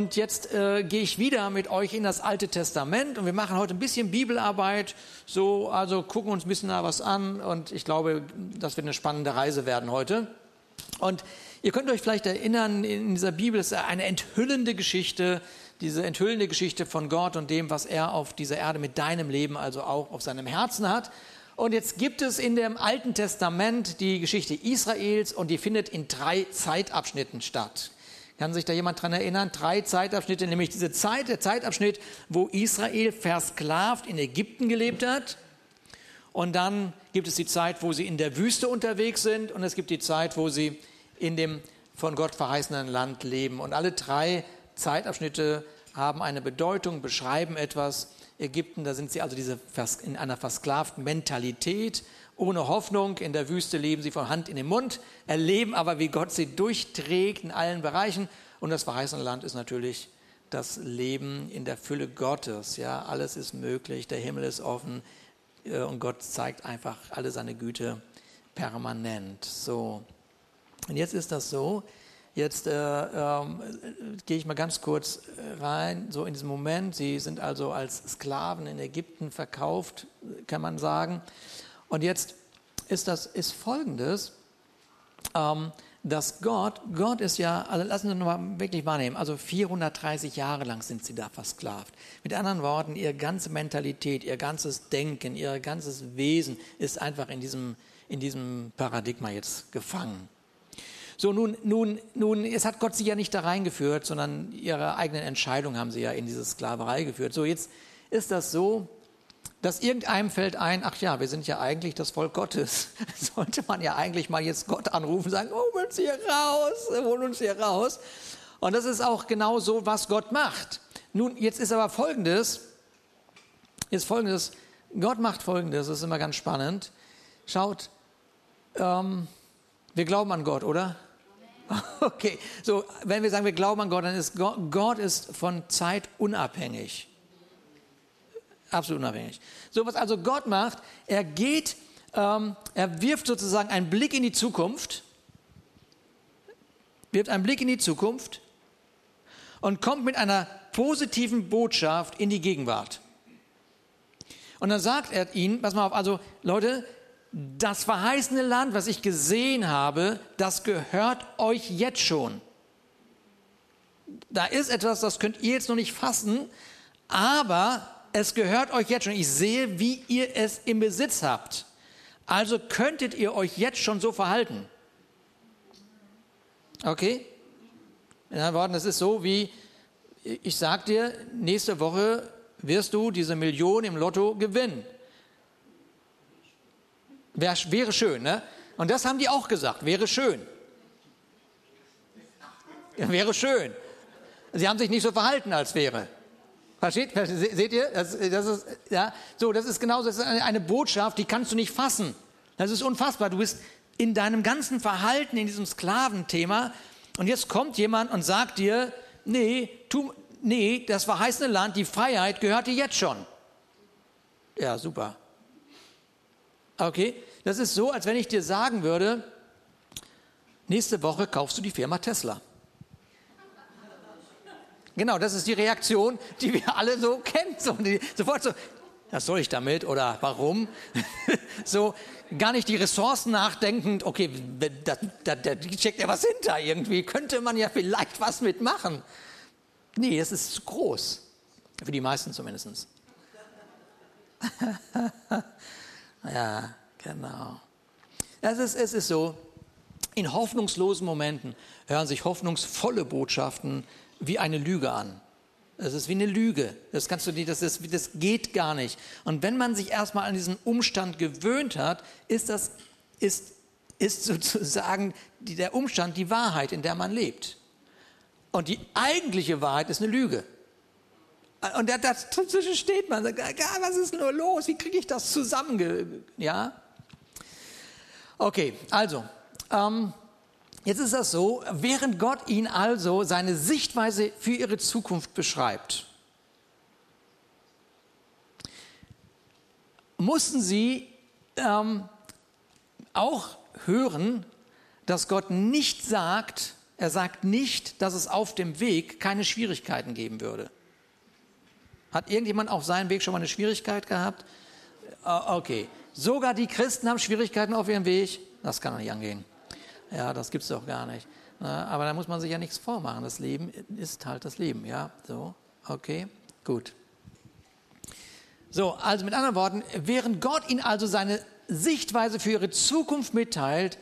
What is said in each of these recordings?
Und jetzt äh, gehe ich wieder mit euch in das Alte Testament und wir machen heute ein bisschen Bibelarbeit. So, also gucken uns ein bisschen da was an und ich glaube, das wird eine spannende Reise werden heute. Und ihr könnt euch vielleicht erinnern, in dieser Bibel ist eine enthüllende Geschichte, diese enthüllende Geschichte von Gott und dem, was er auf dieser Erde mit deinem Leben, also auch auf seinem Herzen hat. Und jetzt gibt es in dem Alten Testament die Geschichte Israels und die findet in drei Zeitabschnitten statt. Kann sich da jemand dran erinnern? Drei Zeitabschnitte, nämlich diese Zeit, der Zeitabschnitt, wo Israel versklavt in Ägypten gelebt hat. Und dann gibt es die Zeit, wo sie in der Wüste unterwegs sind. Und es gibt die Zeit, wo sie in dem von Gott verheißenen Land leben. Und alle drei Zeitabschnitte haben eine Bedeutung, beschreiben etwas. Ägypten, da sind sie also diese, in einer versklavten Mentalität ohne Hoffnung. In der Wüste leben sie von Hand in den Mund, erleben aber, wie Gott sie durchträgt in allen Bereichen. Und das verheißene Land ist natürlich das Leben in der Fülle Gottes. Ja, alles ist möglich, der Himmel ist offen äh, und Gott zeigt einfach alle seine Güte permanent. So. Und jetzt ist das so, Jetzt äh, äh, gehe ich mal ganz kurz rein, so in diesem Moment. Sie sind also als Sklaven in Ägypten verkauft, kann man sagen. Und jetzt ist das ist Folgendes, ähm, dass Gott, Gott ist ja, also lassen Sie mal wirklich wahrnehmen, also 430 Jahre lang sind sie da versklavt. Mit anderen Worten, ihre ganze Mentalität, ihr ganzes Denken, ihr ganzes Wesen ist einfach in diesem, in diesem Paradigma jetzt gefangen. So, nun, nun, nun, es hat Gott sie ja nicht da reingeführt, sondern ihre eigenen Entscheidungen haben sie ja in diese Sklaverei geführt. So, jetzt ist das so, dass irgendeinem fällt ein, ach ja, wir sind ja eigentlich das Volk Gottes. Sollte man ja eigentlich mal jetzt Gott anrufen und sagen, hol uns hier raus, hol uns hier raus. Und das ist auch genau so, was Gott macht. Nun, jetzt ist aber Folgendes, jetzt Folgendes, Gott macht Folgendes, das ist immer ganz spannend. Schaut, ähm, wir glauben an Gott, oder? Okay, so, wenn wir sagen, wir glauben an Gott, dann ist Gott, Gott ist von Zeit unabhängig. Absolut unabhängig. So was also Gott macht, er geht, ähm, er wirft sozusagen einen Blick in die Zukunft, wirft einen Blick in die Zukunft und kommt mit einer positiven Botschaft in die Gegenwart. Und dann sagt er ihnen, pass mal auf, also Leute, das verheißene Land, was ich gesehen habe, das gehört euch jetzt schon. Da ist etwas, das könnt ihr jetzt noch nicht fassen, aber es gehört euch jetzt schon. Ich sehe, wie ihr es im Besitz habt. Also könntet ihr euch jetzt schon so verhalten. Okay? In anderen Worten, es ist so wie, ich sag dir, nächste Woche wirst du diese Million im Lotto gewinnen. Wär, wäre schön, ne? Und das haben die auch gesagt, wäre schön. Wäre schön. Sie haben sich nicht so verhalten, als wäre. Versteht? Seht ihr? Das, das, ist, ja, so, das ist genauso, das ist eine, Botschaft, die kannst du nicht fassen. Das ist unfassbar. Du bist in deinem ganzen Verhalten in diesem Sklaventhema und jetzt kommt jemand und sagt dir, nee, tu, nee, das verheißene Land, die Freiheit gehört dir jetzt schon. Ja, super. Okay, das ist so, als wenn ich dir sagen würde, nächste Woche kaufst du die Firma Tesla. Genau, das ist die Reaktion, die wir alle so kennen. So, die, sofort so, was soll ich damit oder warum? so, gar nicht die Ressourcen nachdenkend, okay, da, da, da steckt ja was hinter irgendwie, könnte man ja vielleicht was mitmachen. Nee, das ist zu groß. Für die meisten zumindest. ja, genau. Es ist, es ist so, in hoffnungslosen Momenten hören sich hoffnungsvolle Botschaften wie eine Lüge an. Es ist wie eine Lüge. Das kannst du nicht, das, ist, das geht gar nicht. Und wenn man sich erstmal an diesen Umstand gewöhnt hat, ist das, ist, ist sozusagen die, der Umstand die Wahrheit, in der man lebt. Und die eigentliche Wahrheit ist eine Lüge. Und dazwischen steht man, sagt, was ist nur los? Wie kriege ich das zusammen? Ja? Okay, also, ähm, Jetzt ist das so, während Gott ihnen also seine Sichtweise für ihre Zukunft beschreibt, mussten sie ähm, auch hören, dass Gott nicht sagt, Er sagt nicht, dass es auf dem Weg keine Schwierigkeiten geben würde. Hat irgendjemand auf seinem Weg schon mal eine Schwierigkeit gehabt? Ah, okay. Sogar die Christen haben Schwierigkeiten auf ihrem Weg. Das kann doch nicht angehen. Ja, das gibt es doch gar nicht. Aber da muss man sich ja nichts vormachen. Das Leben ist halt das Leben. Ja, so. Okay, gut. So, also mit anderen Worten, während Gott ihnen also seine Sichtweise für ihre Zukunft mitteilt,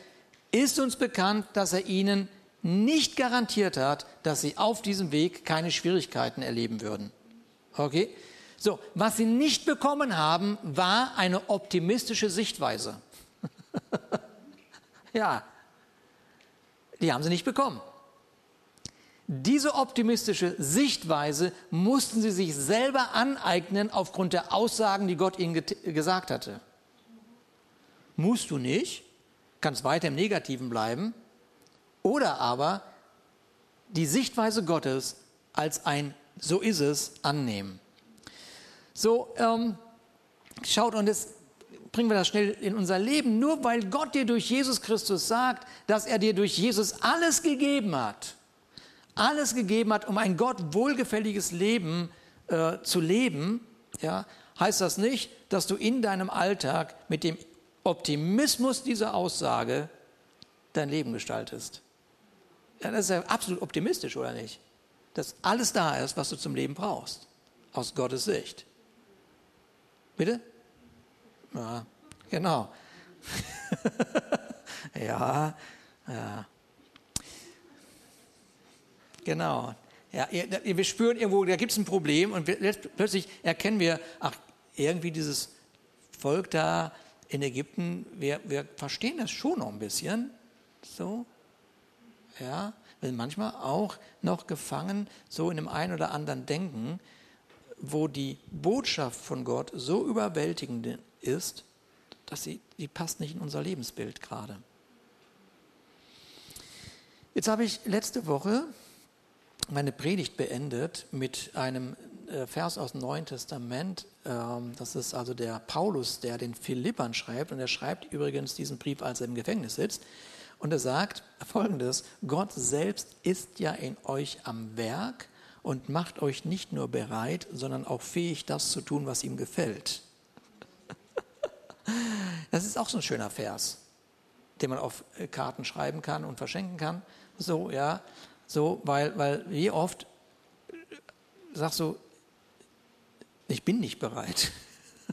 ist uns bekannt, dass er ihnen nicht garantiert hat, dass sie auf diesem Weg keine Schwierigkeiten erleben würden. Okay? So, was sie nicht bekommen haben, war eine optimistische Sichtweise. ja, die haben sie nicht bekommen. Diese optimistische Sichtweise mussten sie sich selber aneignen aufgrund der Aussagen, die Gott ihnen gesagt hatte. Musst du nicht, kannst weiter im Negativen bleiben, oder aber die Sichtweise Gottes als ein so ist es annehmen. So, ähm, schaut, und jetzt bringen wir das schnell in unser Leben. Nur weil Gott dir durch Jesus Christus sagt, dass er dir durch Jesus alles gegeben hat, alles gegeben hat, um ein Gott wohlgefälliges Leben äh, zu leben, ja, heißt das nicht, dass du in deinem Alltag mit dem Optimismus dieser Aussage dein Leben gestaltest. Ja, das ist ja absolut optimistisch, oder nicht? Dass alles da ist, was du zum Leben brauchst, aus Gottes Sicht. Bitte? Ja, genau. ja, ja. Genau. Ja, wir spüren irgendwo, da gibt es ein Problem und plötzlich erkennen wir, ach, irgendwie dieses Volk da in Ägypten, wir, wir verstehen das schon noch ein bisschen. So, ja, wir sind manchmal auch noch gefangen, so in dem einen oder anderen Denken, wo die Botschaft von Gott so überwältigend ist, dass sie, die passt nicht in unser Lebensbild gerade. Jetzt habe ich letzte Woche meine Predigt beendet mit einem äh, Vers aus dem Neuen Testament. Ähm, das ist also der Paulus, der den Philippern schreibt. Und er schreibt übrigens diesen Brief, als er im Gefängnis sitzt. Und er sagt folgendes: Gott selbst ist ja in euch am Werk und macht euch nicht nur bereit, sondern auch fähig, das zu tun, was ihm gefällt. Das ist auch so ein schöner Vers, den man auf äh, Karten schreiben kann und verschenken kann. So, ja. So, weil, weil wie oft sagst du, ich bin nicht bereit.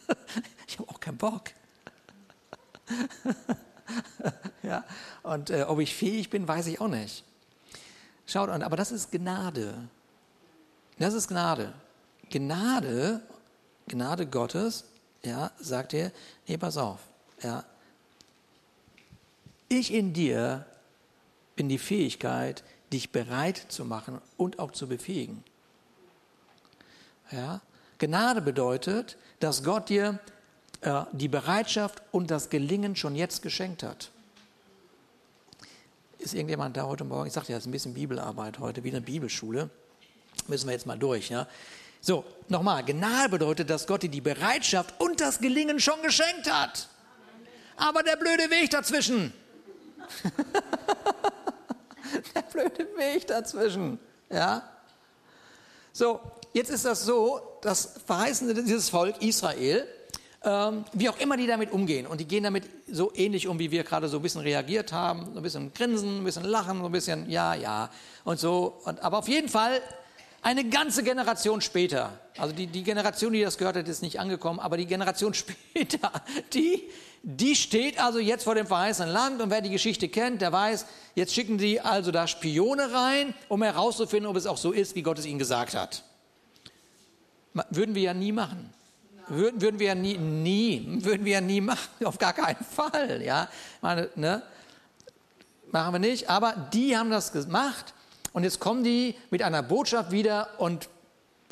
ich habe auch keinen Bock. ja, und äh, ob ich fähig bin, weiß ich auch nicht. Schaut an, aber das ist Gnade. Das ist Gnade. Gnade, Gnade Gottes, ja, sagt er, nee, pass auf, ja. Ich in dir bin die Fähigkeit, dich bereit zu machen und auch zu befähigen. Ja? Gnade bedeutet, dass Gott dir äh, die Bereitschaft und das Gelingen schon jetzt geschenkt hat. Ist irgendjemand da heute Morgen? Ich sagte ja, es ist ein bisschen Bibelarbeit heute, wie eine Bibelschule. Müssen wir jetzt mal durch. Ja? So, nochmal, Gnade bedeutet, dass Gott dir die Bereitschaft und das Gelingen schon geschenkt hat. Aber der blöde Weg dazwischen. der blöde Weg dazwischen. Ja? So, jetzt ist das so, das verheißende dieses Volk Israel, ähm, wie auch immer die damit umgehen. Und die gehen damit so ähnlich um, wie wir gerade so ein bisschen reagiert haben. So ein bisschen grinsen, ein bisschen lachen, so ein bisschen ja, ja und so. Und, aber auf jeden Fall eine ganze Generation später, also die, die Generation, die das gehört hat, ist nicht angekommen, aber die Generation später, die, die steht also jetzt vor dem verheißenen Land und wer die Geschichte kennt, der weiß, jetzt schicken sie also da Spione rein, um herauszufinden, ob es auch so ist, wie Gott es ihnen gesagt hat. Würden wir ja nie machen. Würden, würden wir ja nie, nie, würden wir ja nie machen, auf gar keinen Fall, ja. Meine, ne? Machen wir nicht, aber die haben das gemacht und jetzt kommen die mit einer Botschaft wieder und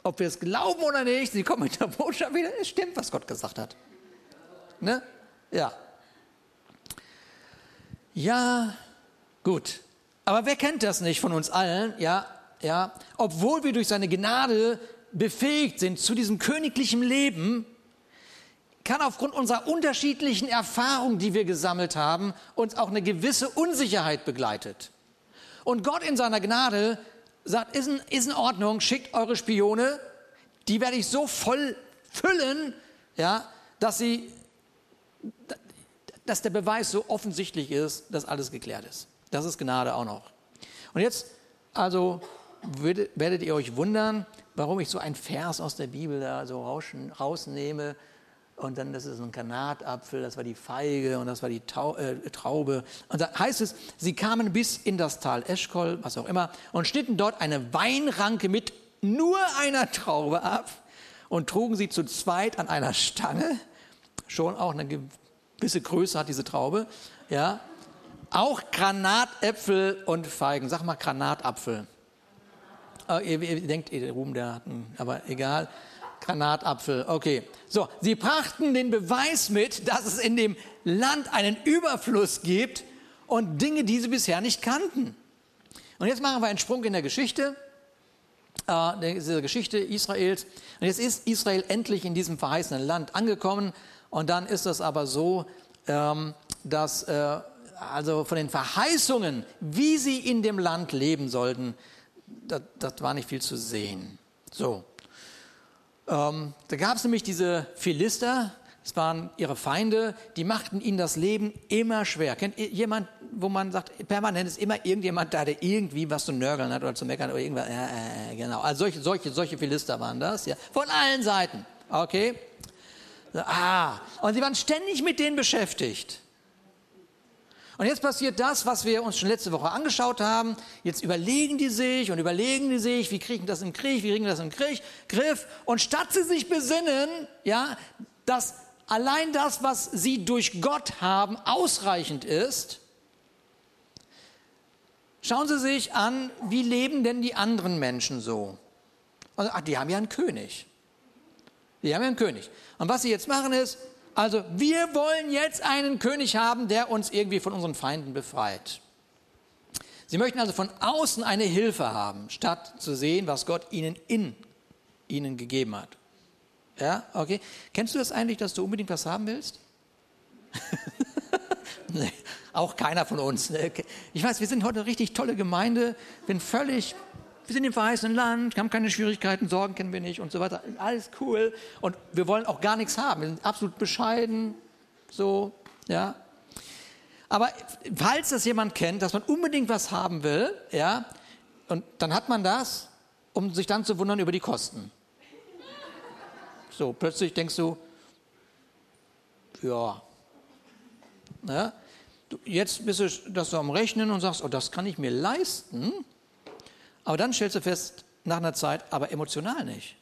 ob wir es glauben oder nicht, sie kommen mit der Botschaft wieder, es stimmt, was Gott gesagt hat. Ne? Ja. Ja, gut. Aber wer kennt das nicht von uns allen? Ja, ja. Obwohl wir durch seine Gnade befähigt sind zu diesem königlichen Leben, kann aufgrund unserer unterschiedlichen Erfahrungen, die wir gesammelt haben, uns auch eine gewisse Unsicherheit begleitet. Und Gott in seiner Gnade sagt, ist in, ist in Ordnung, schickt eure Spione, die werde ich so voll füllen, ja, dass sie, dass der Beweis so offensichtlich ist, dass alles geklärt ist. Das ist Gnade auch noch. Und jetzt, also werdet ihr euch wundern, warum ich so ein Vers aus der Bibel da so rausnehme. Und dann, das ist ein Granatapfel, das war die Feige und das war die Tau äh, Traube. Und da heißt es, sie kamen bis in das Tal Eschkol, was auch immer, und schnitten dort eine Weinranke mit nur einer Traube ab und trugen sie zu zweit an einer Stange. Schon auch eine gewisse Größe hat diese Traube. Ja. Auch Granatäpfel und Feigen. Sag mal Granatapfel. Oh, ihr, ihr, denkt, Ruhm, der hat einen, aber egal. Granatapfel, okay. So, sie brachten den Beweis mit, dass es in dem Land einen Überfluss gibt und Dinge, die sie bisher nicht kannten. Und jetzt machen wir einen Sprung in der Geschichte, äh, dieser Geschichte Israels. Und jetzt ist Israel endlich in diesem verheißenen Land angekommen. Und dann ist es aber so, ähm, dass äh, also von den Verheißungen, wie sie in dem Land leben sollten, das, das war nicht viel zu sehen. So. Ähm, da gab es nämlich diese Philister, das waren ihre Feinde, die machten ihnen das Leben immer schwer. Kennt jemand, wo man sagt, permanent ist immer irgendjemand da, der irgendwie was zu nörgeln hat oder zu meckern oder irgendwas. Äh, äh, genau. Also solche, solche, solche Philister waren das, ja. Von allen Seiten. Okay? Ah, und sie waren ständig mit denen beschäftigt. Und jetzt passiert das, was wir uns schon letzte Woche angeschaut haben. Jetzt überlegen die sich und überlegen die sich, wie kriegen das im Krieg, wie kriegen das im Krieg, Griff. Und statt sie sich besinnen, ja, dass allein das, was sie durch Gott haben, ausreichend ist, schauen sie sich an, wie leben denn die anderen Menschen so? Also, ach, die haben ja einen König. Die haben ja einen König. Und was sie jetzt machen ist, also wir wollen jetzt einen König haben, der uns irgendwie von unseren Feinden befreit. Sie möchten also von außen eine Hilfe haben, statt zu sehen, was Gott ihnen in ihnen gegeben hat. Ja, okay. Kennst du das eigentlich, dass du unbedingt was haben willst? nee, auch keiner von uns. Ich weiß, wir sind heute eine richtig tolle Gemeinde, bin völlig wir sind im verheißenen Land, haben keine Schwierigkeiten, Sorgen kennen wir nicht und so weiter. Alles cool. Und wir wollen auch gar nichts haben. Wir sind absolut bescheiden. So, ja. Aber falls das jemand kennt, dass man unbedingt was haben will, ja, und dann hat man das, um sich dann zu wundern über die Kosten. So, plötzlich denkst du, ja, ja jetzt bist du das so am Rechnen und sagst, oh, das kann ich mir leisten. Aber dann stellst du fest, nach einer Zeit, aber emotional nicht.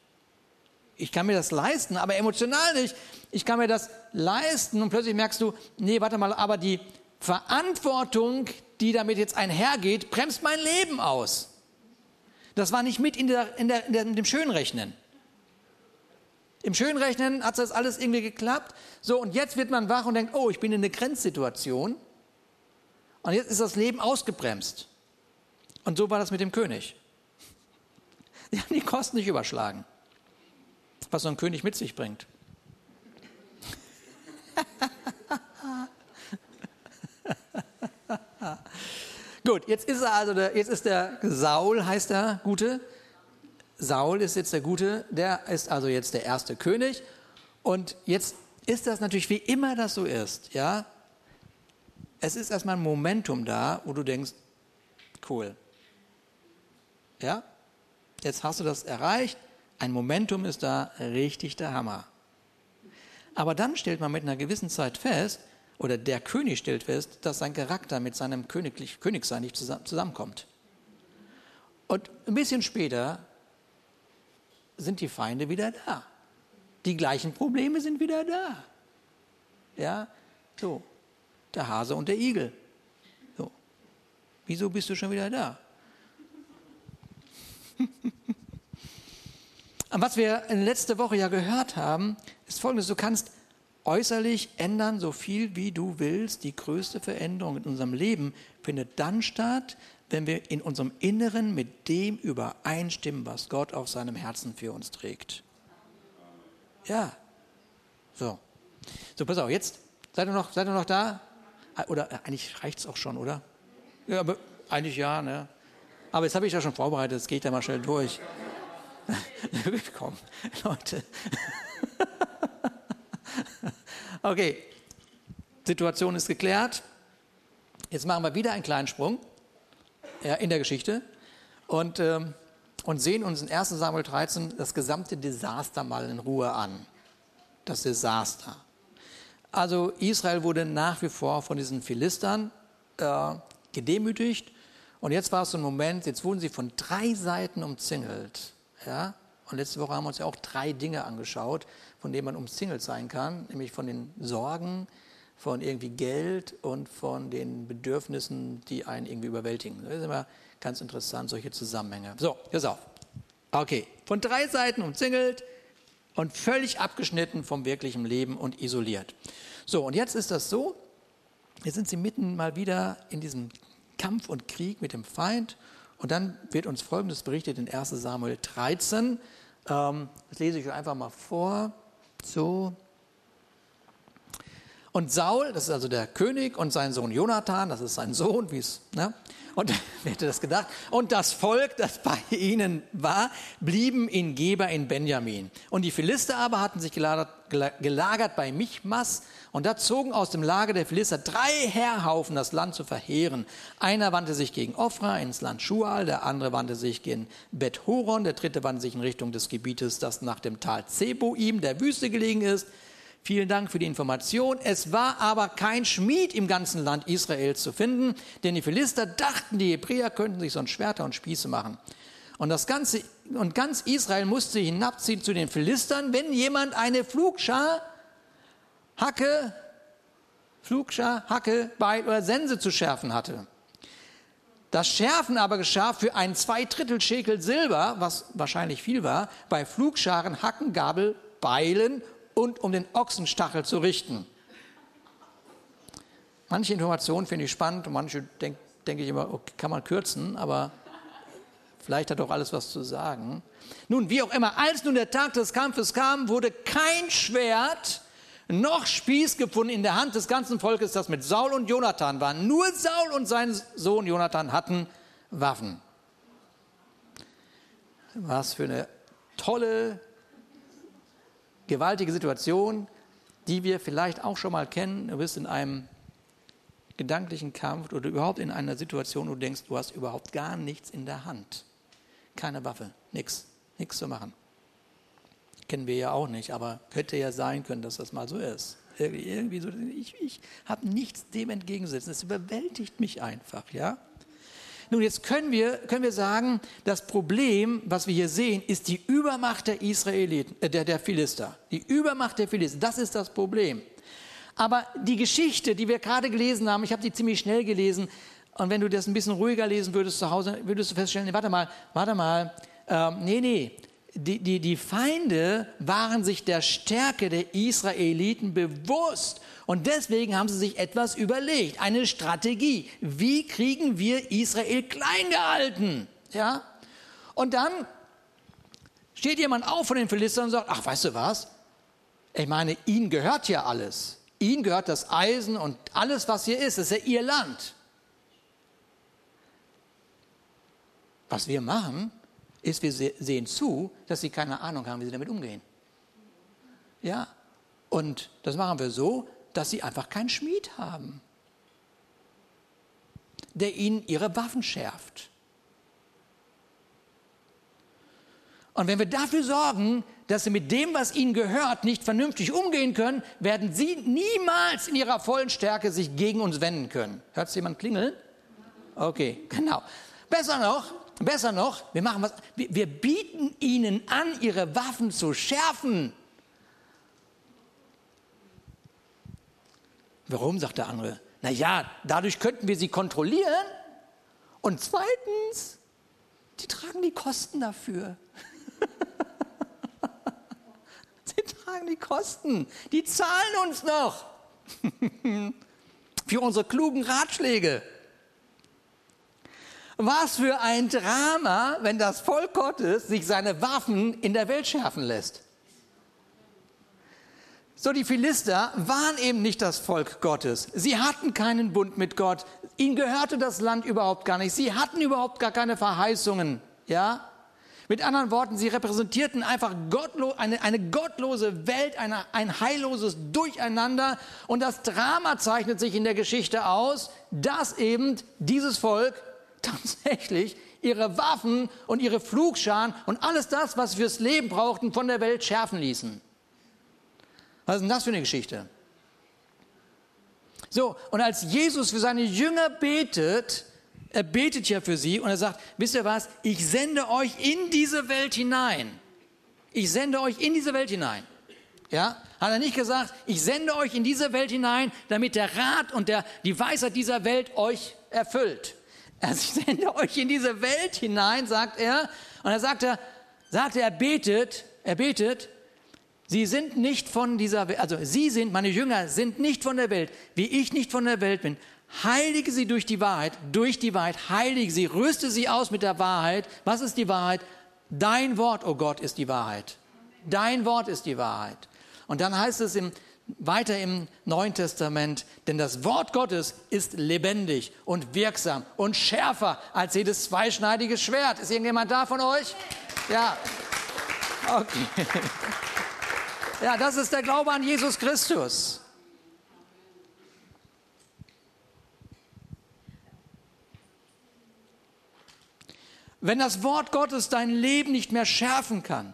Ich kann mir das leisten, aber emotional nicht. Ich kann mir das leisten und plötzlich merkst du, nee, warte mal, aber die Verantwortung, die damit jetzt einhergeht, bremst mein Leben aus. Das war nicht mit in, der, in, der, in, dem Schönrechnen. Im Schönrechnen hat das alles irgendwie geklappt. So, und jetzt wird man wach und denkt, oh, ich bin in einer Grenzsituation. Und jetzt ist das Leben ausgebremst. Und so war das mit dem König. Die haben die Kosten nicht überschlagen, was so ein König mit sich bringt. Gut, jetzt ist er also der, jetzt ist der Saul heißt der Gute. Saul ist jetzt der Gute, der ist also jetzt der erste König. Und jetzt ist das natürlich, wie immer das so ist, ja. Es ist erstmal ein Momentum da, wo du denkst, cool, ja? Jetzt hast du das erreicht, ein Momentum ist da, richtig der Hammer. Aber dann stellt man mit einer gewissen Zeit fest, oder der König stellt fest, dass sein Charakter mit seinem Königlich, Königsein nicht zusammenkommt. Und ein bisschen später sind die Feinde wieder da. Die gleichen Probleme sind wieder da. Ja, so, der Hase und der Igel. So, wieso bist du schon wieder da? Und was wir in letzter Woche ja gehört haben, ist folgendes. Du kannst äußerlich ändern, so viel wie du willst. Die größte Veränderung in unserem Leben findet dann statt, wenn wir in unserem Inneren mit dem übereinstimmen, was Gott auf seinem Herzen für uns trägt. Ja. So. So, pass auf, jetzt seid ihr noch, seid ihr noch da? Oder eigentlich reicht es auch schon, oder? Ja, aber eigentlich ja, ne? Aber jetzt habe ich ja schon vorbereitet, jetzt geht ja mal schnell durch. Komm, Leute. okay, Situation ist geklärt. Jetzt machen wir wieder einen kleinen Sprung ja, in der Geschichte und, ähm, und sehen uns in 1 Samuel 13 das gesamte Desaster mal in Ruhe an. Das Desaster. Also Israel wurde nach wie vor von diesen Philistern äh, gedemütigt. Und jetzt war es so ein Moment, jetzt wurden sie von drei Seiten umzingelt. Ja? Und letzte Woche haben wir uns ja auch drei Dinge angeschaut, von denen man umzingelt sein kann, nämlich von den Sorgen, von irgendwie Geld und von den Bedürfnissen, die einen irgendwie überwältigen. Das ist immer ganz interessant, solche Zusammenhänge. So, pass auf. Okay, von drei Seiten umzingelt, und völlig abgeschnitten vom wirklichen Leben und isoliert. So, und jetzt ist das so, jetzt sind sie mitten mal wieder in diesem Kampf und Krieg mit dem Feind und dann wird uns Folgendes berichtet in 1 Samuel 13. Ähm, das lese ich euch einfach mal vor. So. Und Saul, das ist also der König, und sein Sohn Jonathan, das ist sein Sohn, wie es, ne? Und wer hätte das gedacht? Und das Volk, das bei ihnen war, blieben in Geber in Benjamin. Und die Philister aber hatten sich gelagert, gelagert bei Michmas. Und da zogen aus dem Lager der Philister drei Heerhaufen, das Land zu verheeren. Einer wandte sich gegen Ophra ins Land Schual, der andere wandte sich gegen Bet Horon, der dritte wandte sich in Richtung des Gebietes, das nach dem Tal Zeboim, der Wüste gelegen ist. Vielen Dank für die Information. Es war aber kein Schmied im ganzen Land Israel zu finden, denn die Philister dachten, die Hebräer könnten sich sonst Schwerter und Spieße machen. Und, das ganze, und ganz Israel musste hinabziehen zu den Philistern, wenn jemand eine Flugschar, Hacke, Flugschar, Hacke, Beil oder Sense zu schärfen hatte. Das Schärfen aber geschah für ein Zweidrittel Schekel Silber, was wahrscheinlich viel war, bei Flugscharen, Hacken, Gabel, Beilen und um den Ochsenstachel zu richten. Manche Informationen finde ich spannend und manche denke denk ich immer, okay, kann man kürzen, aber vielleicht hat auch alles was zu sagen. Nun, wie auch immer, als nun der Tag des Kampfes kam, wurde kein Schwert noch Spieß gefunden in der Hand des ganzen Volkes, das mit Saul und Jonathan war. Nur Saul und sein Sohn Jonathan hatten Waffen. Was für eine tolle gewaltige Situation, die wir vielleicht auch schon mal kennen. Du bist in einem gedanklichen Kampf oder überhaupt in einer Situation, wo du denkst, du hast überhaupt gar nichts in der Hand. Keine Waffe, nichts, nichts zu machen. Kennen wir ja auch nicht, aber hätte ja sein können, dass das mal so ist. Irgendwie so, ich, ich habe nichts dem entgegensetzen. Es überwältigt mich einfach, ja. Nun, jetzt können wir, können wir sagen, das Problem, was wir hier sehen, ist die Übermacht der Israeliten, äh, der, der Philister. Die Übermacht der Philister, das ist das Problem. Aber die Geschichte, die wir gerade gelesen haben, ich habe die ziemlich schnell gelesen, und wenn du das ein bisschen ruhiger lesen würdest zu Hause, würdest du feststellen, nee, warte mal, warte mal, ähm, nee, nee, die, die, die Feinde waren sich der Stärke der Israeliten bewusst und deswegen haben sie sich etwas überlegt, eine Strategie. Wie kriegen wir Israel klein gehalten? Ja? Und dann steht jemand auf von den Philistern und sagt, ach, weißt du was? Ich meine, ihnen gehört ja alles. Ihnen gehört das Eisen und alles, was hier ist. Das ist ja ihr Land. Was wir machen, ist, wir sehen zu, dass sie keine Ahnung haben, wie sie damit umgehen. Ja, und das machen wir so, dass sie einfach keinen Schmied haben, der ihnen ihre Waffen schärft. Und wenn wir dafür sorgen, dass sie mit dem, was ihnen gehört, nicht vernünftig umgehen können, werden sie niemals in ihrer vollen Stärke sich gegen uns wenden können. Hört es jemand klingeln? Okay, genau. Besser noch, besser noch, wir machen was, wir, wir bieten ihnen an, ihre Waffen zu schärfen. Warum, sagt der andere? Na ja, dadurch könnten wir sie kontrollieren. Und zweitens, die tragen die Kosten dafür. sie tragen die Kosten. Die zahlen uns noch für unsere klugen Ratschläge. Was für ein Drama, wenn das Volk Gottes sich seine Waffen in der Welt schärfen lässt. So, die Philister waren eben nicht das Volk Gottes. Sie hatten keinen Bund mit Gott. Ihnen gehörte das Land überhaupt gar nicht. Sie hatten überhaupt gar keine Verheißungen. Ja? Mit anderen Worten, sie repräsentierten einfach gottlo eine, eine, gottlose Welt, eine, ein heilloses Durcheinander. Und das Drama zeichnet sich in der Geschichte aus, dass eben dieses Volk tatsächlich ihre Waffen und ihre Flugscharen und alles das, was sie fürs Leben brauchten, von der Welt schärfen ließen. Was ist denn das für eine Geschichte? So, und als Jesus für seine Jünger betet, er betet ja für sie und er sagt, wisst ihr was, ich sende euch in diese Welt hinein. Ich sende euch in diese Welt hinein. Ja, hat er nicht gesagt, ich sende euch in diese Welt hinein, damit der Rat und der, die Weisheit dieser Welt euch erfüllt. Also ich sende euch in diese Welt hinein, sagt er. Und er sagt er, sagt er, er betet, er betet, Sie sind nicht von dieser Welt, also Sie sind, meine Jünger sind nicht von der Welt, wie ich nicht von der Welt bin. Heilige sie durch die Wahrheit, durch die Wahrheit, heilige sie, rüste sie aus mit der Wahrheit. Was ist die Wahrheit? Dein Wort, oh Gott, ist die Wahrheit. Dein Wort ist die Wahrheit. Und dann heißt es im, weiter im Neuen Testament, denn das Wort Gottes ist lebendig und wirksam und schärfer als jedes zweischneidige Schwert. Ist irgendjemand da von euch? Ja. Okay. Ja, das ist der Glaube an Jesus Christus. Wenn das Wort Gottes dein Leben nicht mehr schärfen kann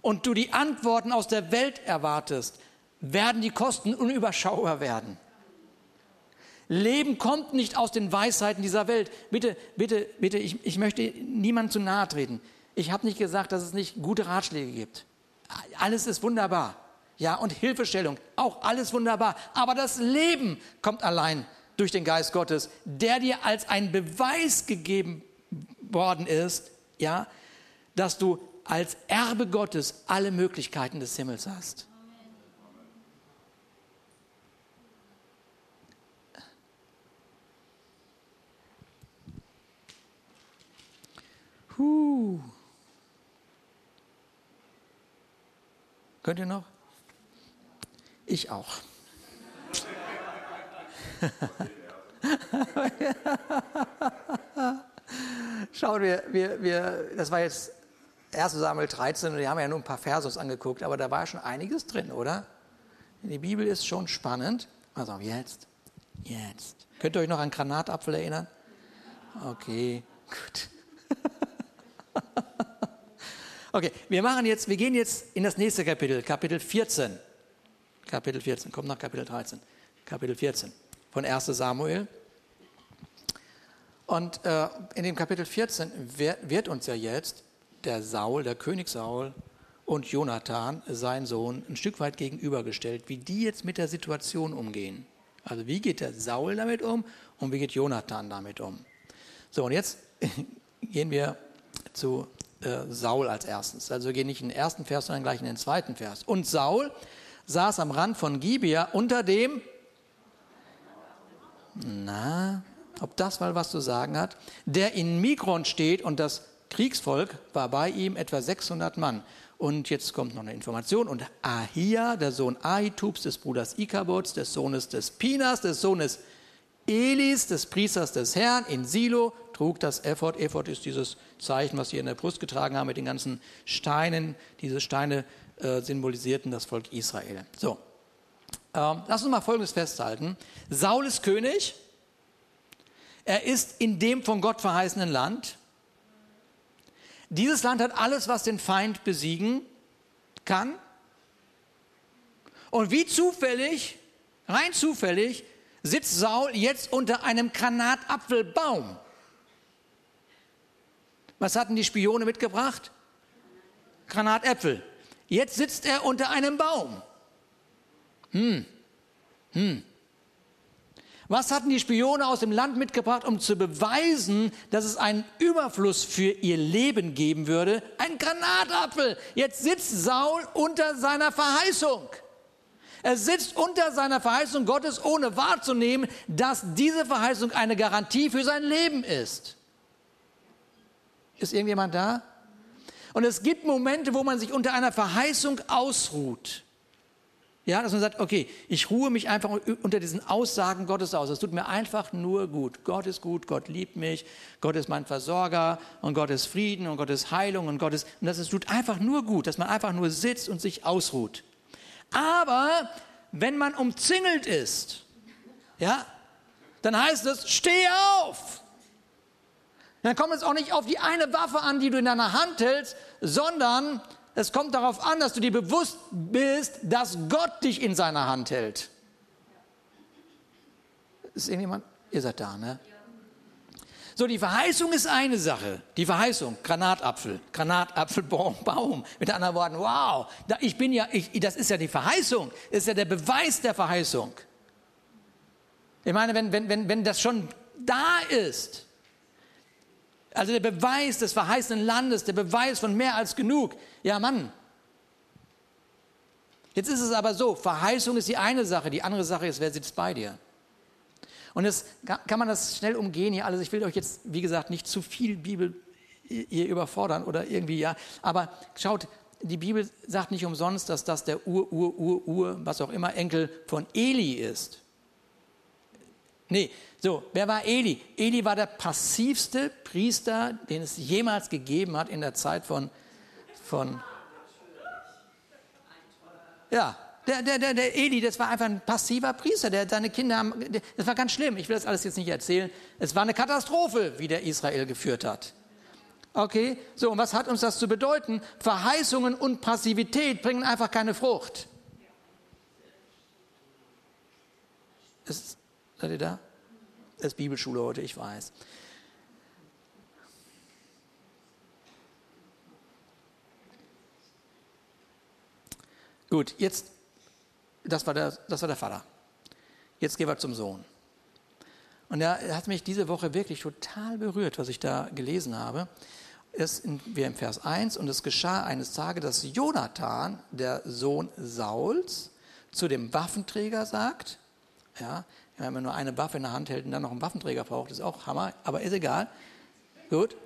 und du die Antworten aus der Welt erwartest, werden die Kosten unüberschaubar werden. Leben kommt nicht aus den Weisheiten dieser Welt. Bitte, bitte, bitte, ich, ich möchte niemandem zu nahe treten. Ich habe nicht gesagt, dass es nicht gute Ratschläge gibt. Alles ist wunderbar. Ja, und Hilfestellung, auch alles wunderbar. Aber das Leben kommt allein durch den Geist Gottes, der dir als ein Beweis gegeben worden ist, ja, dass du als Erbe Gottes alle Möglichkeiten des Himmels hast. Huh. Könnt ihr noch? Ich auch. Schauen wir, wir, wir, das war jetzt 1 Samuel 13 und wir haben ja nur ein paar Versos angeguckt, aber da war schon einiges drin, oder? Die Bibel ist schon spannend. Also jetzt, jetzt. Könnt ihr euch noch an Granatapfel erinnern? Okay, gut. okay, wir machen jetzt, wir gehen jetzt in das nächste Kapitel, Kapitel 14. Kapitel 14, kommt nach Kapitel 13. Kapitel 14 von 1 Samuel. Und äh, in dem Kapitel 14 wird, wird uns ja jetzt der Saul, der König Saul und Jonathan, sein Sohn, ein Stück weit gegenübergestellt, wie die jetzt mit der Situation umgehen. Also wie geht der Saul damit um und wie geht Jonathan damit um. So, und jetzt gehen wir zu äh, Saul als erstes. Also wir gehen nicht in den ersten Vers, sondern gleich in den zweiten Vers. Und Saul saß am Rand von Gibea unter dem, na, ob das mal was zu sagen hat, der in Mikron steht und das Kriegsvolk war bei ihm etwa 600 Mann. Und jetzt kommt noch eine Information. Und Ahia, der Sohn Ahitubs, des Bruders Ikabots, des Sohnes des Pinas, des Sohnes Elis, des Priesters des Herrn, in Silo trug das Ephod. Ephod ist dieses Zeichen, was sie in der Brust getragen haben mit den ganzen Steinen. Diese Steine äh, symbolisierten das Volk Israel. So, ähm, lass uns mal Folgendes festhalten. Saul ist König. Er ist in dem von Gott verheißenen Land. Dieses Land hat alles, was den Feind besiegen kann. Und wie zufällig, rein zufällig, sitzt Saul jetzt unter einem Granatapfelbaum. Was hatten die Spione mitgebracht? Granatäpfel. Jetzt sitzt er unter einem Baum. Hm. Hm. Was hatten die Spione aus dem Land mitgebracht, um zu beweisen, dass es einen Überfluss für ihr Leben geben würde? Ein Granatapfel. Jetzt sitzt Saul unter seiner Verheißung. Er sitzt unter seiner Verheißung Gottes, ohne wahrzunehmen, dass diese Verheißung eine Garantie für sein Leben ist. Ist irgendjemand da? Und es gibt Momente, wo man sich unter einer Verheißung ausruht. Ja, dass man sagt, okay, ich ruhe mich einfach unter diesen Aussagen Gottes aus. Es tut mir einfach nur gut. Gott ist gut, Gott liebt mich, Gott ist mein Versorger und Gott ist Frieden und Gott ist Heilung und Gott ist, und das tut einfach nur gut, dass man einfach nur sitzt und sich ausruht. Aber wenn man umzingelt ist, ja, dann heißt es, steh auf. Dann kommt es auch nicht auf die eine Waffe an, die du in deiner Hand hältst, sondern es kommt darauf an, dass du dir bewusst bist, dass Gott dich in seiner Hand hält. Ist irgendjemand? Ihr seid da, ne? So, die Verheißung ist eine Sache. Die Verheißung, Granatapfel, Granatapfelbaum, Baum. Mit anderen Worten, wow, ich bin ja, ich, das ist ja die Verheißung, ist ja der Beweis der Verheißung. Ich meine, wenn, wenn, wenn, wenn das schon da ist, also der Beweis des verheißenen Landes, der Beweis von mehr als genug. Ja, Mann. Jetzt ist es aber so, Verheißung ist die eine Sache, die andere Sache ist, wer sitzt bei dir? Und jetzt kann man das schnell umgehen hier alles. Ich will euch jetzt, wie gesagt, nicht zu viel Bibel hier überfordern oder irgendwie, ja. Aber schaut, die Bibel sagt nicht umsonst, dass das der Ur, Ur, Ur, Ur, was auch immer, Enkel von Eli ist. Nee, so, wer war Eli? Eli war der passivste Priester, den es jemals gegeben hat in der Zeit von, von ja, der, der, der, Eli, das war einfach ein passiver Priester, der seine Kinder haben, das war ganz schlimm. Ich will das alles jetzt nicht erzählen. Es war eine Katastrophe, wie der Israel geführt hat. Okay, so, und was hat uns das zu bedeuten? Verheißungen und Passivität bringen einfach keine Frucht. Ist, seid ihr da? Es ist Bibelschule heute, ich weiß. Gut, jetzt, das war, der, das war der Vater. Jetzt gehen wir zum Sohn. Und er hat mich diese Woche wirklich total berührt, was ich da gelesen habe. Es in, wir im Vers 1, und es geschah eines Tages, dass Jonathan, der Sohn Sauls, zu dem Waffenträger sagt, ja, wenn man nur eine Waffe in der Hand hält und dann noch einen Waffenträger braucht, ist auch Hammer, aber ist egal. Gut.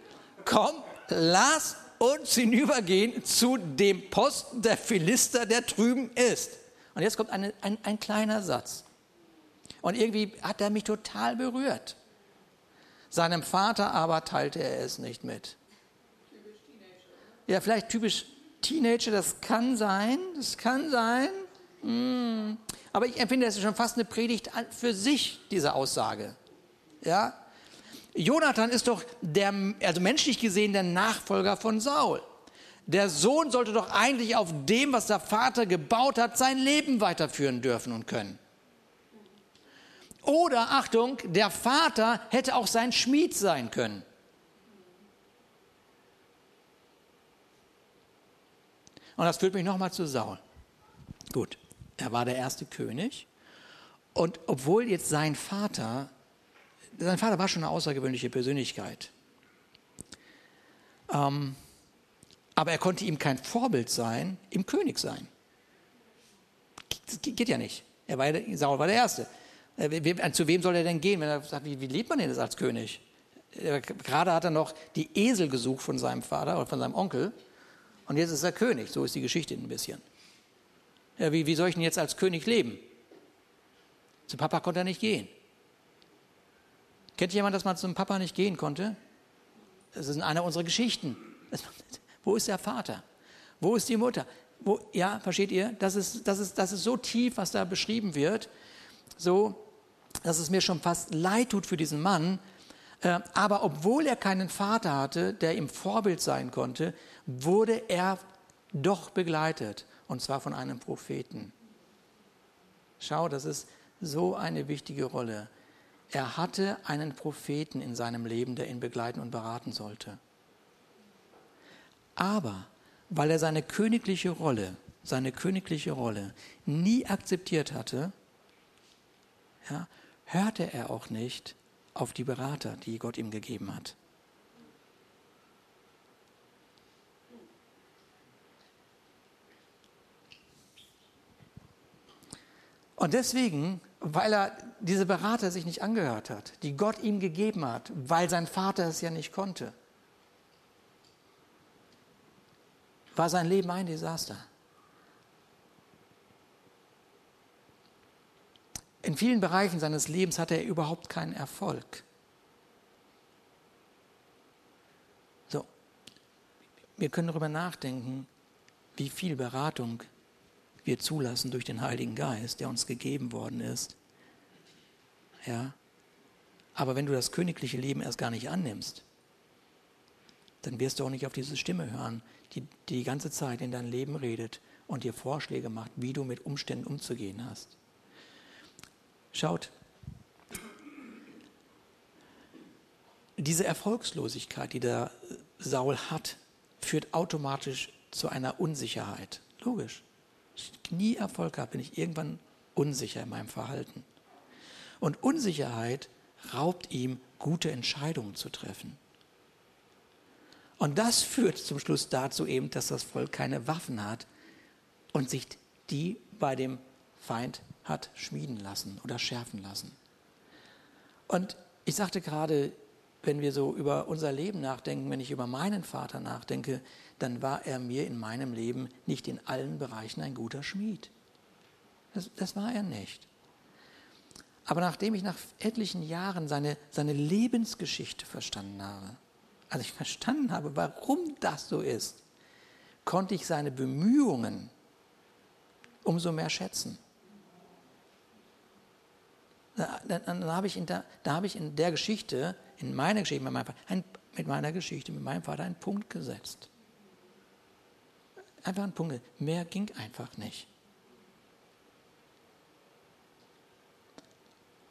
Komm, lass uns hinübergehen zu dem Posten der Philister, der drüben ist. Und jetzt kommt eine, ein, ein kleiner Satz. Und irgendwie hat er mich total berührt. Seinem Vater aber teilte er es nicht mit. Ja, vielleicht typisch Teenager, das kann sein, das kann sein. Hm. Aber ich empfinde, das ist schon fast eine Predigt für sich, diese Aussage. Ja? Jonathan ist doch der, also menschlich gesehen, der Nachfolger von Saul. Der Sohn sollte doch eigentlich auf dem, was der Vater gebaut hat, sein Leben weiterführen dürfen und können. Oder, Achtung, der Vater hätte auch sein Schmied sein können. Und das führt mich nochmal zu Saul. Gut. Er war der erste König. Und obwohl jetzt sein Vater, sein Vater war schon eine außergewöhnliche Persönlichkeit. Ähm, aber er konnte ihm kein Vorbild sein, im König sein. Das geht ja nicht. Er war, Saul war der Erste. Äh, zu wem soll er denn gehen, wenn er sagt, wie, wie lebt man denn das als König? Gerade hat er noch die Esel gesucht von seinem Vater oder von seinem Onkel und jetzt ist er König. So ist die Geschichte ein bisschen. Ja, wie, wie soll ich denn jetzt als König leben? Zu Papa konnte er nicht gehen. Kennt jemand, dass man zum Papa nicht gehen konnte? Das ist eine unserer Geschichten. Wo ist der Vater? Wo ist die Mutter? Wo, ja, versteht ihr? Das ist, das, ist, das ist so tief, was da beschrieben wird, so, dass es mir schon fast leid tut für diesen Mann. Äh, aber obwohl er keinen Vater hatte, der ihm Vorbild sein konnte, wurde er doch begleitet und zwar von einem Propheten. Schau, das ist so eine wichtige Rolle. Er hatte einen Propheten in seinem Leben, der ihn begleiten und beraten sollte. Aber weil er seine königliche Rolle, seine königliche Rolle nie akzeptiert hatte, ja, hörte er auch nicht auf die Berater, die Gott ihm gegeben hat. Und deswegen, weil er diese Berater sich nicht angehört hat, die Gott ihm gegeben hat, weil sein Vater es ja nicht konnte, war sein Leben ein Desaster. In vielen Bereichen seines Lebens hatte er überhaupt keinen Erfolg. So, wir können darüber nachdenken, wie viel Beratung wir zulassen durch den Heiligen Geist, der uns gegeben worden ist. Ja, aber wenn du das königliche Leben erst gar nicht annimmst, dann wirst du auch nicht auf diese Stimme hören, die die ganze Zeit in dein Leben redet und dir Vorschläge macht, wie du mit Umständen umzugehen hast. Schaut, diese Erfolgslosigkeit, die der Saul hat, führt automatisch zu einer Unsicherheit. Logisch. Nie Erfolg habe, bin ich irgendwann unsicher in meinem Verhalten. Und Unsicherheit raubt ihm, gute Entscheidungen zu treffen. Und das führt zum Schluss dazu eben, dass das Volk keine Waffen hat und sich die bei dem Feind hat schmieden lassen oder schärfen lassen. Und ich sagte gerade, wenn wir so über unser Leben nachdenken, wenn ich über meinen Vater nachdenke, dann war er mir in meinem Leben nicht in allen Bereichen ein guter Schmied. Das, das war er nicht. Aber nachdem ich nach etlichen Jahren seine, seine Lebensgeschichte verstanden habe, als ich verstanden habe, warum das so ist, konnte ich seine Bemühungen umso mehr schätzen. Da, dann, habe ich in der, da habe ich in der Geschichte, in meiner Geschichte mit meiner Geschichte mit meinem Vater einen Punkt gesetzt. Einfach einen Punkt. Mehr ging einfach nicht.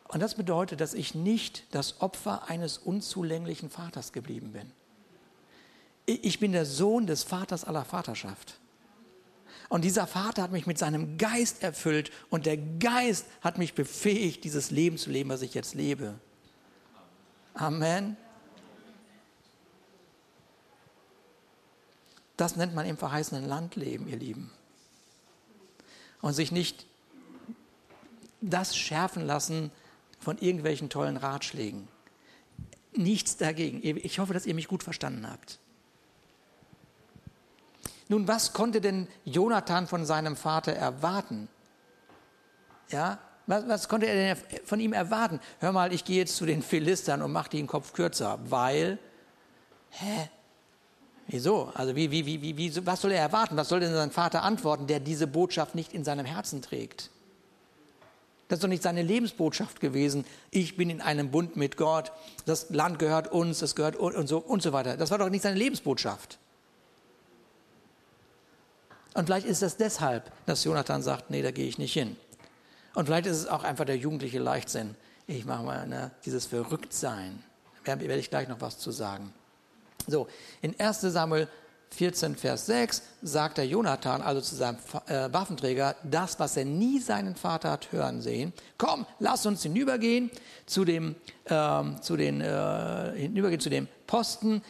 Und das bedeutet, dass ich nicht das Opfer eines unzulänglichen Vaters geblieben bin. Ich bin der Sohn des Vaters aller Vaterschaft. Und dieser Vater hat mich mit seinem Geist erfüllt und der Geist hat mich befähigt, dieses Leben zu leben, was ich jetzt lebe. Amen. Das nennt man im verheißenen Land leben, ihr Lieben. Und sich nicht das schärfen lassen, von irgendwelchen tollen Ratschlägen. Nichts dagegen. Ich hoffe, dass ihr mich gut verstanden habt. Nun, was konnte denn Jonathan von seinem Vater erwarten? Ja, was, was, konnte er denn von ihm erwarten? Hör mal, ich gehe jetzt zu den Philistern und mache den Kopf kürzer, weil, hä? Wieso? Also wie, wie, wie, wie, was soll er erwarten? Was soll denn sein Vater antworten, der diese Botschaft nicht in seinem Herzen trägt? Das ist doch nicht seine Lebensbotschaft gewesen. Ich bin in einem Bund mit Gott. Das Land gehört uns, es gehört und so und so weiter. Das war doch nicht seine Lebensbotschaft. Und vielleicht ist es deshalb, dass Jonathan sagt, nee, da gehe ich nicht hin. Und vielleicht ist es auch einfach der jugendliche Leichtsinn. Ich mache mal ne, dieses Verrücktsein. Da werde ich gleich noch was zu sagen. So, in 1 Samuel 14, Vers 6 sagt der Jonathan also zu seinem äh, Waffenträger das, was er nie seinen Vater hat hören sehen. Komm, lass uns hinübergehen zu dem, ähm, zu den, äh, hinübergehen zu dem Posten,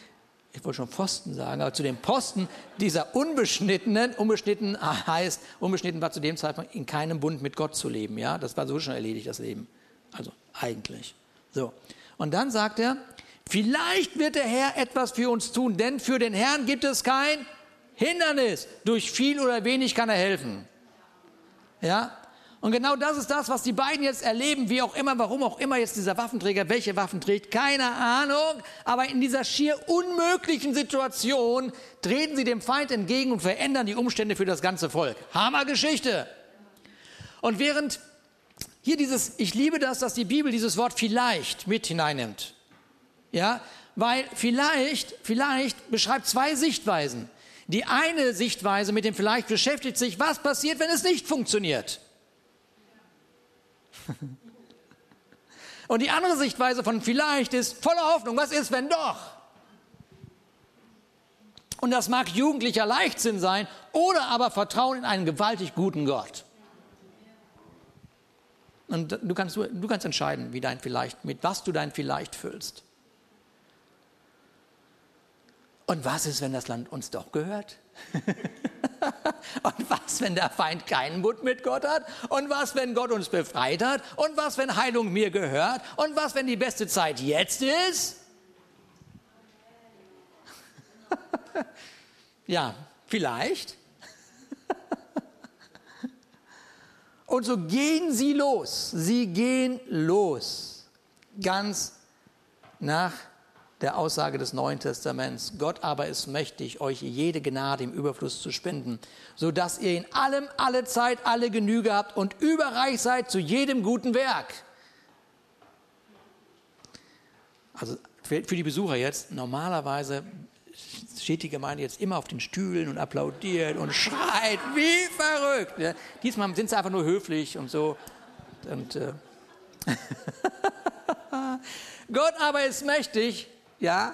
ich wollte schon Pfosten sagen, aber zu dem Posten dieser Unbeschnittenen, unbeschnitten heißt, unbeschnitten war zu dem Zeitpunkt in keinem Bund mit Gott zu leben, ja, das war so schon erledigt, das Leben. Also eigentlich. So. Und dann sagt er, Vielleicht wird der Herr etwas für uns tun, denn für den Herrn gibt es kein Hindernis. Durch viel oder wenig kann er helfen. Ja? Und genau das ist das, was die beiden jetzt erleben, wie auch immer, warum auch immer jetzt dieser Waffenträger welche Waffen trägt, keine Ahnung. Aber in dieser schier unmöglichen Situation treten sie dem Feind entgegen und verändern die Umstände für das ganze Volk. Hammergeschichte. Und während hier dieses, ich liebe das, dass die Bibel dieses Wort vielleicht mit hineinnimmt. Ja, weil vielleicht, vielleicht beschreibt zwei Sichtweisen. Die eine Sichtweise mit dem vielleicht beschäftigt sich, was passiert, wenn es nicht funktioniert. Und die andere Sichtweise von vielleicht ist voller Hoffnung, was ist, wenn doch? Und das mag jugendlicher Leichtsinn sein oder aber Vertrauen in einen gewaltig guten Gott. Und du kannst, du kannst entscheiden, wie dein Vielleicht, mit was du dein Vielleicht füllst. Und was ist, wenn das Land uns doch gehört? Und was, wenn der Feind keinen Mut mit Gott hat? Und was, wenn Gott uns befreit hat? Und was, wenn Heilung mir gehört? Und was, wenn die beste Zeit jetzt ist? ja, vielleicht. Und so gehen sie los. Sie gehen los. Ganz nach der Aussage des Neuen Testaments. Gott aber ist mächtig, euch jede Gnade im Überfluss zu spenden, sodass ihr in allem, alle Zeit, alle Genüge habt und überreich seid zu jedem guten Werk. Also für die Besucher jetzt, normalerweise steht die Gemeinde jetzt immer auf den Stühlen und applaudiert und schreit wie verrückt. Ja, diesmal sind sie einfach nur höflich und so. Und, äh Gott aber ist mächtig, ja,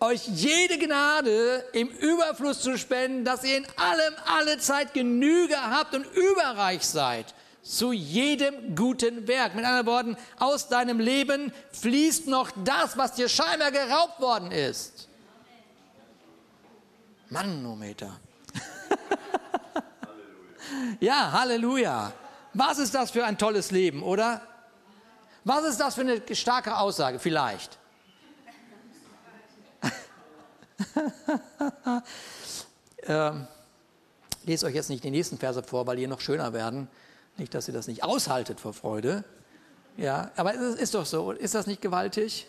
euch jede Gnade im Überfluss zu spenden, dass ihr in allem alle Zeit Genüge habt und überreich seid zu jedem guten Werk. Mit anderen Worten, aus deinem Leben fließt noch das, was dir scheinbar geraubt worden ist. Manometer. ja, Halleluja. Was ist das für ein tolles Leben, oder? Was ist das für eine starke Aussage? Vielleicht. ähm, lese euch jetzt nicht die nächsten Verse vor, weil die noch schöner werden. Nicht, dass ihr das nicht aushaltet vor Freude. Ja, aber es ist doch so. Ist das nicht gewaltig?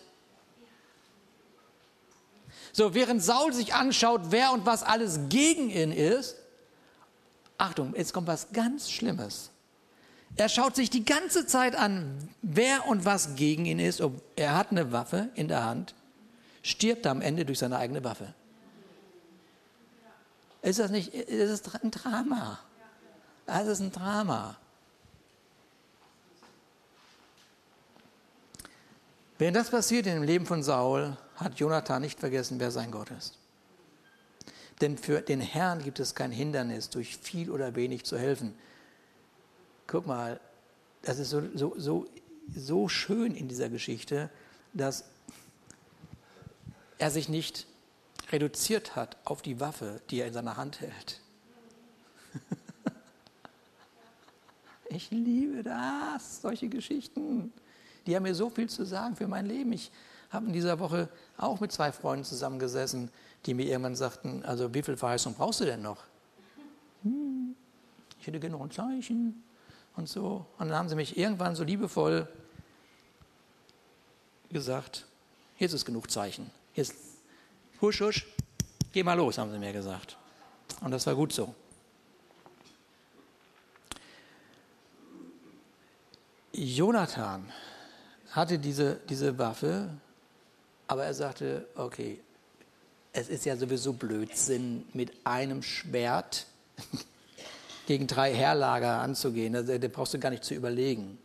So, während Saul sich anschaut, wer und was alles gegen ihn ist, Achtung, jetzt kommt was ganz Schlimmes. Er schaut sich die ganze Zeit an, wer und was gegen ihn ist. Er hat eine Waffe in der Hand, stirbt am Ende durch seine eigene Waffe. Ist das nicht, ist ein Drama? Das ist ein Drama. Während das passiert in dem Leben von Saul, hat Jonathan nicht vergessen, wer sein Gott ist. Denn für den Herrn gibt es kein Hindernis, durch viel oder wenig zu helfen. Guck mal, das ist so, so, so, so schön in dieser Geschichte, dass er sich nicht reduziert hat auf die Waffe, die er in seiner Hand hält. Ich liebe das, solche Geschichten. Die haben mir so viel zu sagen für mein Leben. Ich habe in dieser Woche auch mit zwei Freunden zusammengesessen, die mir irgendwann sagten, also wie viel Verheißung brauchst du denn noch? Hm, ich hätte gerne noch ein Zeichen und so. Und dann haben sie mich irgendwann so liebevoll gesagt, jetzt ist genug Zeichen. Jetzt husch, husch, geh mal los, haben sie mir gesagt. Und das war gut so. Jonathan hatte diese, diese Waffe, aber er sagte, okay, es ist ja sowieso Blödsinn, mit einem Schwert gegen drei Heerlager anzugehen. Da, da brauchst du gar nicht zu überlegen.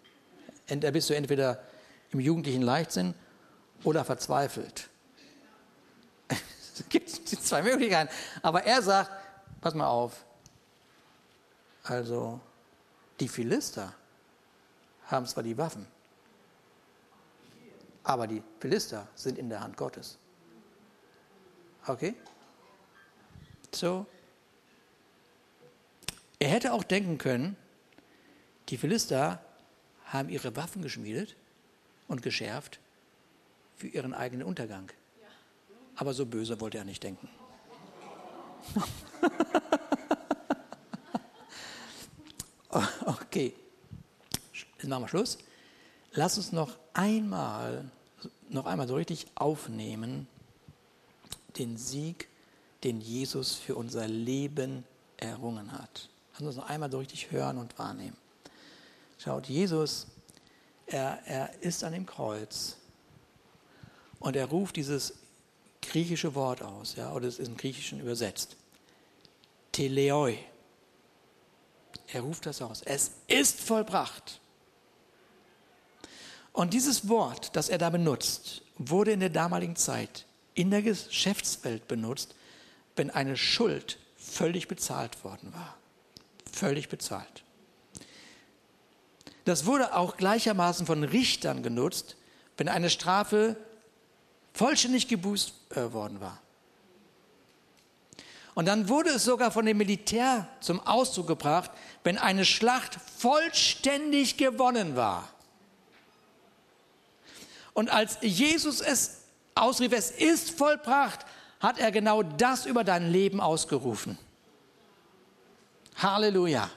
Da bist du entweder im jugendlichen Leichtsinn oder verzweifelt. Es gibt zwei Möglichkeiten. Aber er sagt, pass mal auf, also die Philister haben zwar die Waffen, aber die Philister sind in der Hand Gottes. Okay? So. Er hätte auch denken können, die Philister haben ihre Waffen geschmiedet und geschärft für ihren eigenen Untergang. Aber so böse wollte er nicht denken. okay, jetzt machen wir Schluss. Lass uns noch einmal noch einmal so richtig aufnehmen, den Sieg, den Jesus für unser Leben errungen hat. Lass uns noch einmal so richtig hören und wahrnehmen. Schaut, Jesus, er, er ist an dem Kreuz und er ruft dieses griechische Wort aus, ja, oder es ist im Griechischen übersetzt. Teleoi. Er ruft das aus. Es ist vollbracht. Und dieses Wort, das er da benutzt, wurde in der damaligen Zeit in der Geschäftswelt benutzt, wenn eine Schuld völlig bezahlt worden war. Völlig bezahlt. Das wurde auch gleichermaßen von Richtern genutzt, wenn eine Strafe vollständig gebußt worden war. Und dann wurde es sogar von dem Militär zum Ausdruck gebracht, wenn eine Schlacht vollständig gewonnen war. Und als Jesus es ausrief, es ist vollbracht, hat er genau das über dein Leben ausgerufen. Halleluja.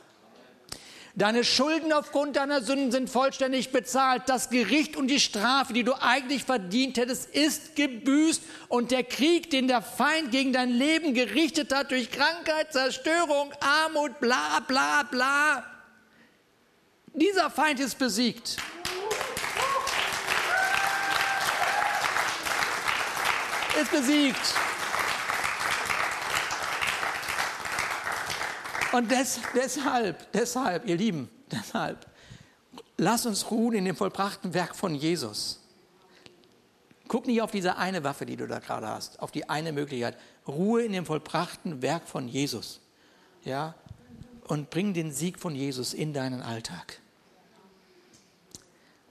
Deine Schulden aufgrund deiner Sünden sind vollständig bezahlt. Das Gericht und die Strafe, die du eigentlich verdient hättest, ist gebüßt. Und der Krieg, den der Feind gegen dein Leben gerichtet hat, durch Krankheit, Zerstörung, Armut, bla bla bla, dieser Feind ist besiegt. Ist besiegt. Und des, deshalb, deshalb, ihr Lieben, deshalb, lasst uns ruhen in dem vollbrachten Werk von Jesus. Guck nicht auf diese eine Waffe, die du da gerade hast, auf die eine Möglichkeit. Ruhe in dem vollbrachten Werk von Jesus. Ja? Und bring den Sieg von Jesus in deinen Alltag.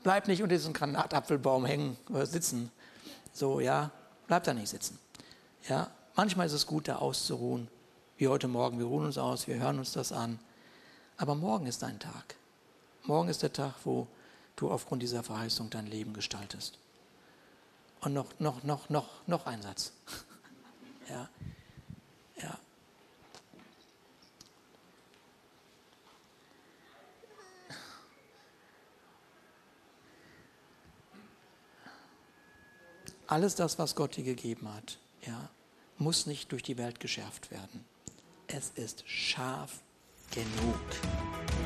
Bleib nicht unter diesem Granatapfelbaum hängen oder sitzen. So, ja. Bleib da nicht sitzen. Ja. Manchmal ist es gut, da auszuruhen wie heute Morgen. Wir ruhen uns aus, wir hören uns das an. Aber morgen ist dein Tag. Morgen ist der Tag, wo du aufgrund dieser Verheißung dein Leben gestaltest. Und noch, noch, noch, noch, noch ein Satz. ja. Ja. Alles das, was Gott dir gegeben hat, ja, muss nicht durch die Welt geschärft werden es ist scharf genug.